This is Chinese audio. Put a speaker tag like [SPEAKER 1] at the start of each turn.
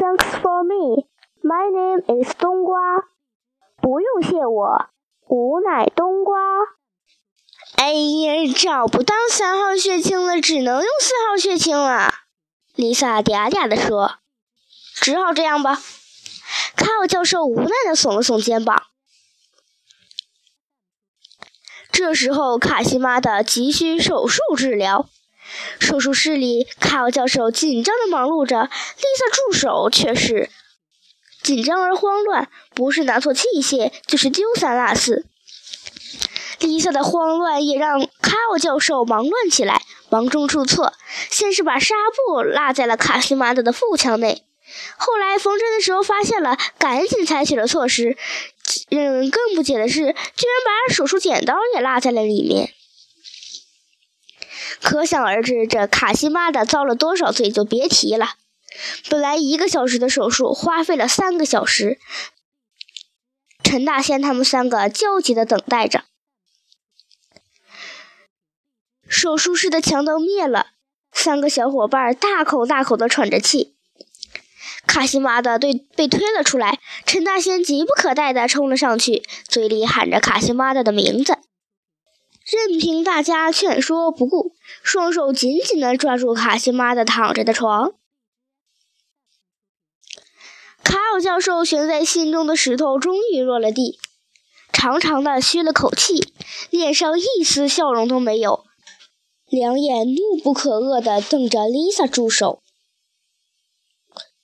[SPEAKER 1] Thanks for me. My name is 冬瓜。不用谢我，吾乃冬瓜。
[SPEAKER 2] 哎呀，找不到三号血清了，只能用四号血清了。丽萨嗲嗲地说：“只好这样吧。”卡尔教授无奈地耸了耸肩膀。这时候，卡西玛的急需手术治疗。手术室里，卡尔教授紧张地忙碌着，丽萨助手却是紧张而慌乱，不是拿错器械，就是丢三落四。丽萨的慌乱也让卡尔教授忙乱起来，忙中出错，先是把纱布落在了卡西玛德的腹腔内，后来缝针的时候发现了，赶紧采取了措施。嗯更不解的是，居然把手术剪刀也落在了里面。可想而知，这卡西玛的遭了多少罪就别提了。本来一个小时的手术，花费了三个小时。陈大仙他们三个焦急地等待着。手术室的墙灯灭了，三个小伙伴大口大口地喘着气。卡西玛的对被推了出来，陈大仙急不可待地冲了上去，嘴里喊着卡西玛的的名字。任凭大家劝说不顾，双手紧紧地抓住卡西玛的躺着的床。卡尔教授悬在心中的石头终于落了地，长长的吁了口气，脸上一丝笑容都没有，两眼怒不可遏地瞪着丽萨助手。